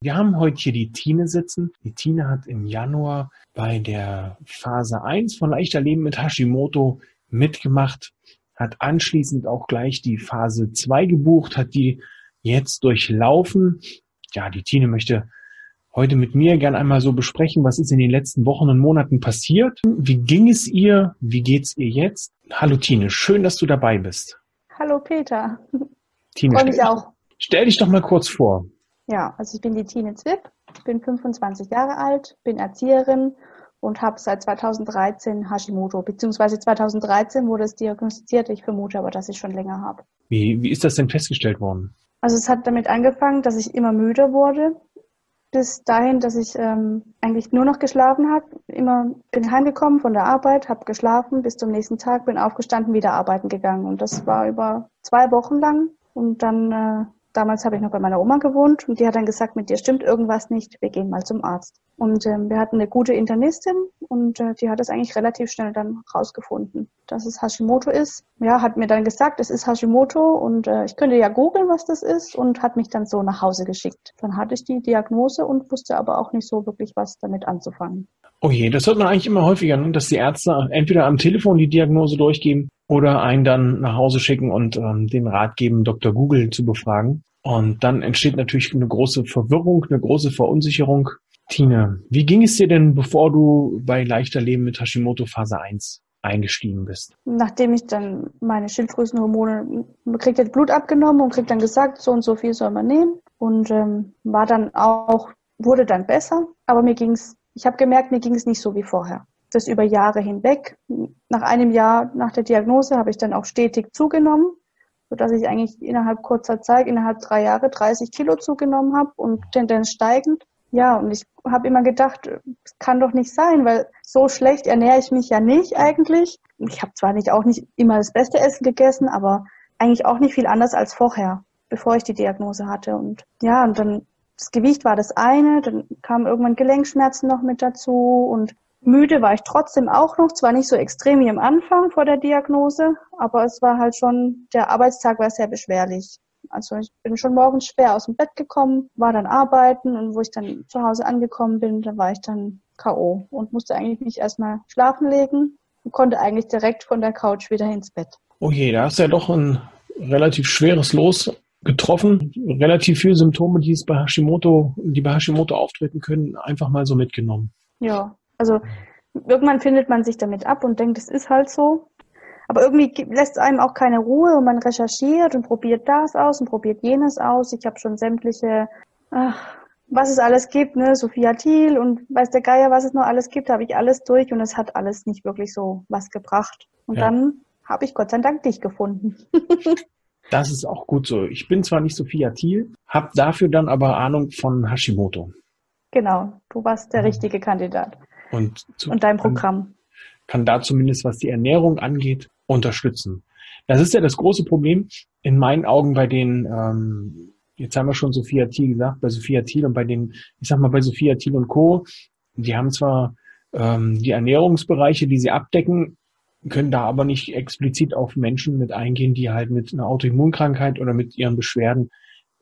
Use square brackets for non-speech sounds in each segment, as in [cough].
Wir haben heute hier die Tine sitzen. Die Tine hat im Januar bei der Phase 1 von Leichter Leben mit Hashimoto mitgemacht, hat anschließend auch gleich die Phase 2 gebucht, hat die jetzt durchlaufen. Ja, die Tine möchte heute mit mir gern einmal so besprechen, was ist in den letzten Wochen und Monaten passiert. Wie ging es ihr? Wie geht's ihr jetzt? Hallo Tine, schön, dass du dabei bist. Hallo Peter. Tine, Freue mich auch. Stell dich doch mal kurz vor. Ja, also ich bin die Tine Zwipp, bin 25 Jahre alt, bin Erzieherin und habe seit 2013 Hashimoto, beziehungsweise 2013 wurde es diagnostiziert. Ich vermute aber, dass ich schon länger habe. Wie, wie ist das denn festgestellt worden? Also es hat damit angefangen, dass ich immer müder wurde, bis dahin, dass ich ähm, eigentlich nur noch geschlafen habe. Immer bin heimgekommen von der Arbeit, habe geschlafen bis zum nächsten Tag, bin aufgestanden, wieder arbeiten gegangen. Und das war über zwei Wochen lang. Und dann äh, Damals habe ich noch bei meiner Oma gewohnt und die hat dann gesagt, mit dir stimmt irgendwas nicht, wir gehen mal zum Arzt. Und ähm, wir hatten eine gute Internistin und äh, die hat es eigentlich relativ schnell dann rausgefunden, dass es Hashimoto ist. Ja, hat mir dann gesagt, es ist Hashimoto und äh, ich könnte ja googeln, was das ist und hat mich dann so nach Hause geschickt. Dann hatte ich die Diagnose und wusste aber auch nicht so wirklich, was damit anzufangen. Oh je, das hört man eigentlich immer häufiger, ne? dass die Ärzte entweder am Telefon die Diagnose durchgeben oder einen dann nach Hause schicken und ähm, den Rat geben, Dr. Google zu befragen. Und dann entsteht natürlich eine große Verwirrung, eine große Verunsicherung. Tine, wie ging es dir denn, bevor du bei leichter Leben mit Hashimoto Phase 1 eingestiegen bist? Nachdem ich dann meine Schilddrüsenhormone, kriegt jetzt Blut abgenommen und kriegt dann gesagt, so und so viel soll man nehmen. Und ähm, war dann auch, wurde dann besser. Aber mir ging's ich habe gemerkt, mir ging es nicht so wie vorher. Das über Jahre hinweg. Nach einem Jahr nach der Diagnose habe ich dann auch stetig zugenommen, sodass ich eigentlich innerhalb kurzer Zeit, innerhalb drei Jahre 30 Kilo zugenommen habe und Tendenz steigend. Ja, und ich habe immer gedacht, es kann doch nicht sein, weil so schlecht ernähre ich mich ja nicht eigentlich. Ich habe zwar nicht auch nicht immer das beste Essen gegessen, aber eigentlich auch nicht viel anders als vorher, bevor ich die Diagnose hatte. Und ja, und dann das Gewicht war das eine, dann kamen irgendwann Gelenkschmerzen noch mit dazu und müde war ich trotzdem auch noch, zwar nicht so extrem wie am Anfang vor der Diagnose, aber es war halt schon, der Arbeitstag war sehr beschwerlich. Also ich bin schon morgens schwer aus dem Bett gekommen, war dann arbeiten und wo ich dann zu Hause angekommen bin, da war ich dann K.O. und musste eigentlich mich erstmal schlafen legen und konnte eigentlich direkt von der Couch wieder ins Bett. Oh je, da ist ja doch ein relativ schweres Los getroffen, relativ viele Symptome, die es bei Hashimoto, die bei Hashimoto auftreten können, einfach mal so mitgenommen. Ja, also irgendwann findet man sich damit ab und denkt, es ist halt so. Aber irgendwie lässt es einem auch keine Ruhe und man recherchiert und probiert das aus und probiert jenes aus. Ich habe schon sämtliche, ach, was es alles gibt, ne, Sophia Thiel und weiß der Geier, was es noch alles gibt, habe ich alles durch und es hat alles nicht wirklich so was gebracht. Und ja. dann habe ich Gott sei Dank dich gefunden. [laughs] Das ist auch gut so. Ich bin zwar nicht Sophia Thiel, habe dafür dann aber Ahnung von Hashimoto. Genau, du warst der richtige Kandidat. Und, zu, und dein Programm. Kann, kann da zumindest, was die Ernährung angeht, unterstützen. Das ist ja das große Problem in meinen Augen bei den, ähm, jetzt haben wir schon Sophia Thiel gesagt, bei Sophia Thiel und bei den, ich sag mal bei Sophia Thiel und Co., die haben zwar ähm, die Ernährungsbereiche, die sie abdecken, können da aber nicht explizit auf Menschen mit eingehen, die halt mit einer Autoimmunkrankheit oder mit ihren Beschwerden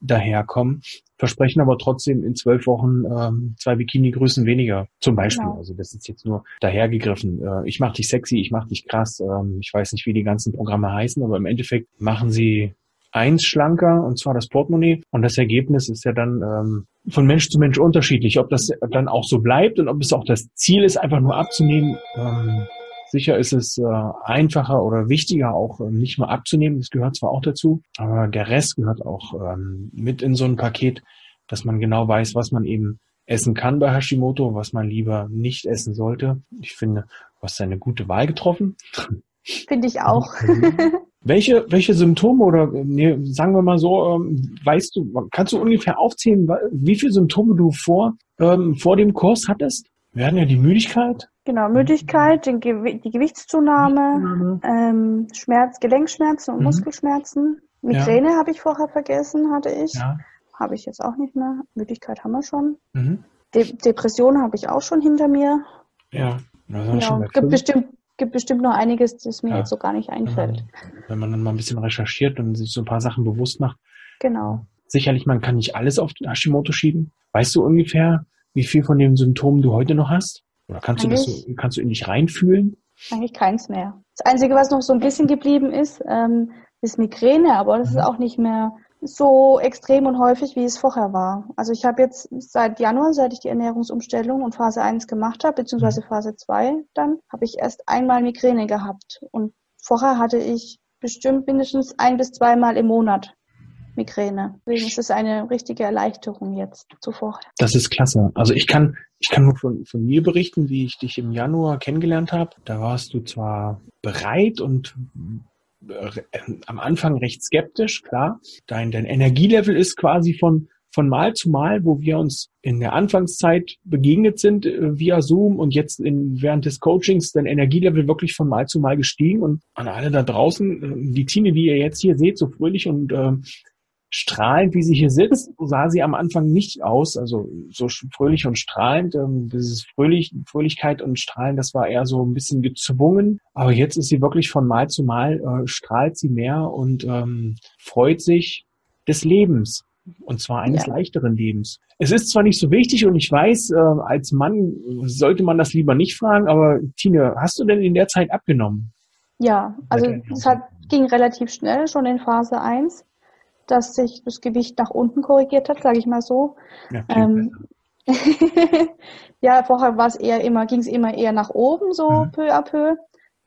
daherkommen, versprechen aber trotzdem in zwölf Wochen ähm, zwei Bikini-Größen weniger, zum Beispiel. Genau. Also das ist jetzt nur dahergegriffen. Äh, ich mach dich sexy, ich mach dich krass. Ähm, ich weiß nicht, wie die ganzen Programme heißen, aber im Endeffekt machen sie eins schlanker, und zwar das Portemonnaie. Und das Ergebnis ist ja dann ähm, von Mensch zu Mensch unterschiedlich. Ob das dann auch so bleibt und ob es auch das Ziel ist, einfach nur abzunehmen, ähm, Sicher ist es äh, einfacher oder wichtiger, auch äh, nicht mal abzunehmen. Das gehört zwar auch dazu, aber der Rest gehört auch ähm, mit in so ein Paket, dass man genau weiß, was man eben essen kann bei Hashimoto, was man lieber nicht essen sollte. Ich finde, du hast eine gute Wahl getroffen. Finde ich auch. [laughs] welche, welche Symptome oder nee, sagen wir mal so, ähm, weißt du, kannst du ungefähr aufzählen, wie viele Symptome du vor, ähm, vor dem Kurs hattest? Wir hatten ja die Müdigkeit, Genau, Müdigkeit, den Gew die Gewichtszunahme, ähm, Schmerz, Gelenkschmerzen und mhm. Muskelschmerzen. Migräne ja. habe ich vorher vergessen, hatte ich. Ja. Habe ich jetzt auch nicht mehr. Müdigkeit haben wir schon. Mhm. De Depression habe ich auch schon hinter mir. Ja, schon gibt bestimmt gibt bestimmt noch einiges, das mir ja. jetzt so gar nicht einfällt. Wenn man dann mal ein bisschen recherchiert und sich so ein paar Sachen bewusst macht. Genau. Sicherlich, man kann nicht alles auf Hashimoto schieben. Weißt du ungefähr, wie viel von den Symptomen du heute noch hast? Oder kannst du das so, kannst du in dich reinfühlen? Eigentlich keins mehr. Das Einzige, was noch so ein bisschen geblieben ist, ähm, ist Migräne, aber das mhm. ist auch nicht mehr so extrem und häufig, wie es vorher war. Also ich habe jetzt seit Januar, seit ich die Ernährungsumstellung und Phase 1 gemacht habe, beziehungsweise mhm. Phase 2 dann, habe ich erst einmal Migräne gehabt. Und vorher hatte ich bestimmt mindestens ein bis zweimal im Monat Migräne. Deswegen ist es eine richtige Erleichterung jetzt zuvor. Das ist klasse. Also ich kann, ich kann nur von, von mir berichten, wie ich dich im Januar kennengelernt habe. Da warst du zwar bereit und äh, am Anfang recht skeptisch, klar. Dein, dein Energielevel ist quasi von, von Mal zu Mal, wo wir uns in der Anfangszeit begegnet sind äh, via Zoom und jetzt in, während des Coachings dein Energielevel wirklich von Mal zu Mal gestiegen und an alle da draußen, äh, die Tine, die ihr jetzt hier seht, so fröhlich und äh, strahlend, wie sie hier sitzt, so sah sie am Anfang nicht aus, also so fröhlich und strahlend. Ähm, dieses Fröhlich, Fröhlichkeit und Strahlen, das war eher so ein bisschen gezwungen. Aber jetzt ist sie wirklich von Mal zu Mal, äh, strahlt sie mehr und ähm, freut sich des Lebens. Und zwar eines ja. leichteren Lebens. Es ist zwar nicht so wichtig und ich weiß, äh, als Mann sollte man das lieber nicht fragen, aber Tine, hast du denn in der Zeit abgenommen? Ja, also es hat, ging relativ schnell, schon in Phase 1 dass sich das Gewicht nach unten korrigiert hat, sage ich mal so. Ja, ähm, [laughs] ja vorher war es eher immer, ging es immer eher nach oben, so mhm. peu à peu.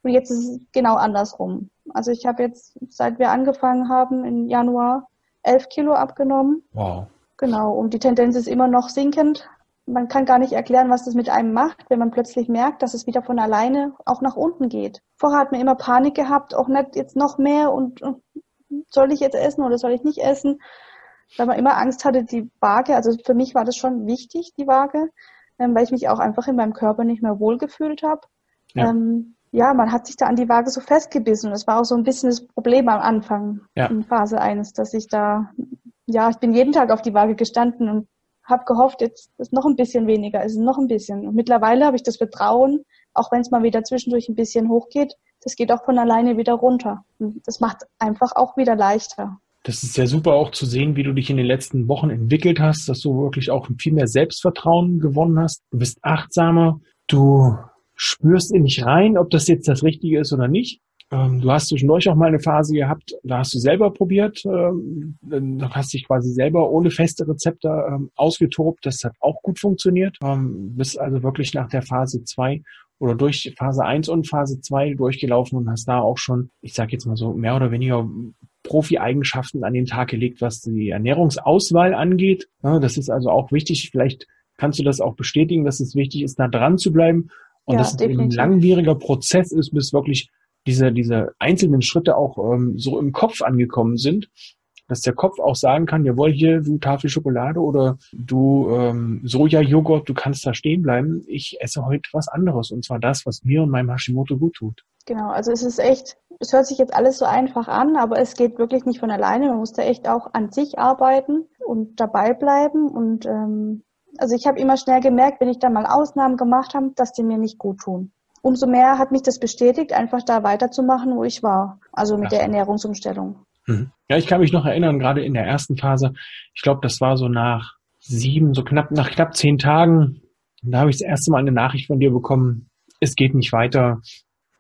Und jetzt ist es genau andersrum. Also ich habe jetzt, seit wir angefangen haben im Januar, elf Kilo abgenommen. Wow. Genau. Und die Tendenz ist immer noch sinkend. Man kann gar nicht erklären, was das mit einem macht, wenn man plötzlich merkt, dass es wieder von alleine auch nach unten geht. Vorher hat man immer Panik gehabt, auch nicht jetzt noch mehr und, und soll ich jetzt essen oder soll ich nicht essen? Weil man immer Angst hatte, die Waage, also für mich war das schon wichtig, die Waage, ähm, weil ich mich auch einfach in meinem Körper nicht mehr wohlgefühlt habe. Ja. Ähm, ja, man hat sich da an die Waage so festgebissen. Das war auch so ein bisschen das Problem am Anfang ja. in Phase 1, dass ich da, ja, ich bin jeden Tag auf die Waage gestanden und habe gehofft, jetzt ist noch ein bisschen weniger, ist noch ein bisschen. Und mittlerweile habe ich das Vertrauen, auch wenn es mal wieder zwischendurch ein bisschen hochgeht, das geht auch von alleine wieder runter. Das macht einfach auch wieder leichter. Das ist ja super auch zu sehen, wie du dich in den letzten Wochen entwickelt hast, dass du wirklich auch viel mehr Selbstvertrauen gewonnen hast. Du bist achtsamer, du spürst in dich rein, ob das jetzt das Richtige ist oder nicht. Ähm, du hast zwischendurch auch mal eine Phase gehabt, da hast du selber probiert, ähm, dann hast dich quasi selber ohne feste Rezepte ähm, ausgetobt. Das hat auch gut funktioniert. Ähm, bist also wirklich nach der Phase zwei oder durch Phase 1 und Phase 2 durchgelaufen und hast da auch schon, ich sage jetzt mal so, mehr oder weniger Profi-Eigenschaften an den Tag gelegt, was die Ernährungsauswahl angeht. Das ist also auch wichtig. Vielleicht kannst du das auch bestätigen, dass es wichtig ist, da dran zu bleiben und ja, dass es ein langwieriger Prozess ist, bis wirklich diese, diese einzelnen Schritte auch ähm, so im Kopf angekommen sind dass der Kopf auch sagen kann, jawohl, hier, du Tafel Schokolade oder du ähm, Sojajoghurt, du kannst da stehen bleiben. Ich esse heute was anderes und zwar das, was mir und meinem Hashimoto gut tut. Genau, also es ist echt, es hört sich jetzt alles so einfach an, aber es geht wirklich nicht von alleine. Man muss da echt auch an sich arbeiten und dabei bleiben und ähm, also ich habe immer schnell gemerkt, wenn ich da mal Ausnahmen gemacht habe, dass die mir nicht gut tun. Umso mehr hat mich das bestätigt, einfach da weiterzumachen, wo ich war. Also mit Ach. der Ernährungsumstellung. Mhm. Ja, ich kann mich noch erinnern, gerade in der ersten Phase, ich glaube, das war so nach sieben, so knapp, nach knapp zehn Tagen, da habe ich das erste Mal eine Nachricht von dir bekommen, es geht nicht weiter.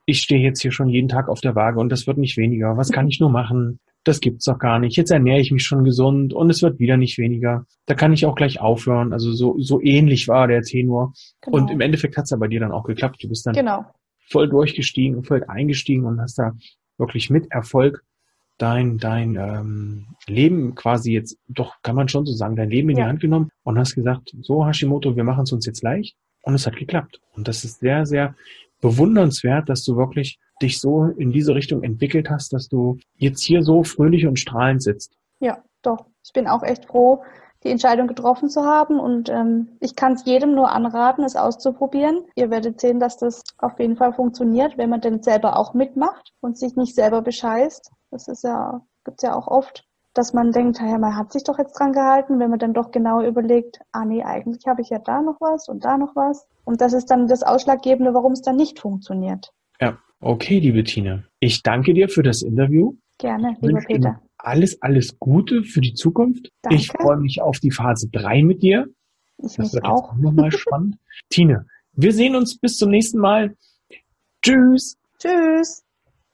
Ich stehe jetzt hier schon jeden Tag auf der Waage und das wird nicht weniger. Was kann ich nur machen? Das gibt's doch gar nicht. Jetzt ernähre ich mich schon gesund und es wird wieder nicht weniger. Da kann ich auch gleich aufhören. Also so, so ähnlich war der Tenor. Genau. Und im Endeffekt hat's ja bei dir dann auch geklappt. Du bist dann genau. voll durchgestiegen und voll eingestiegen und hast da wirklich mit Erfolg dein, dein ähm, Leben quasi jetzt, doch kann man schon so sagen, dein Leben in ja. die Hand genommen und hast gesagt, so Hashimoto, wir machen es uns jetzt leicht. Und es hat geklappt. Und das ist sehr, sehr bewundernswert, dass du wirklich dich so in diese Richtung entwickelt hast, dass du jetzt hier so fröhlich und strahlend sitzt. Ja, doch. Ich bin auch echt froh, die Entscheidung getroffen zu haben. Und ähm, ich kann es jedem nur anraten, es auszuprobieren. Ihr werdet sehen, dass das auf jeden Fall funktioniert, wenn man denn selber auch mitmacht und sich nicht selber bescheißt. Das ist ja, gibt's ja auch oft, dass man denkt, ja, man hat sich doch jetzt dran gehalten, wenn man dann doch genau überlegt, ah nee, eigentlich habe ich ja da noch was und da noch was. Und das ist dann das Ausschlaggebende, warum es dann nicht funktioniert. Ja, okay, liebe Tine. Ich danke dir für das Interview. Gerne, lieber Peter. Alles, alles Gute für die Zukunft. Danke. Ich freue mich auf die Phase 3 mit dir. Ich das mich auch. auch nochmal [laughs] spannend. Tine, wir sehen uns bis zum nächsten Mal. Tschüss. Tschüss.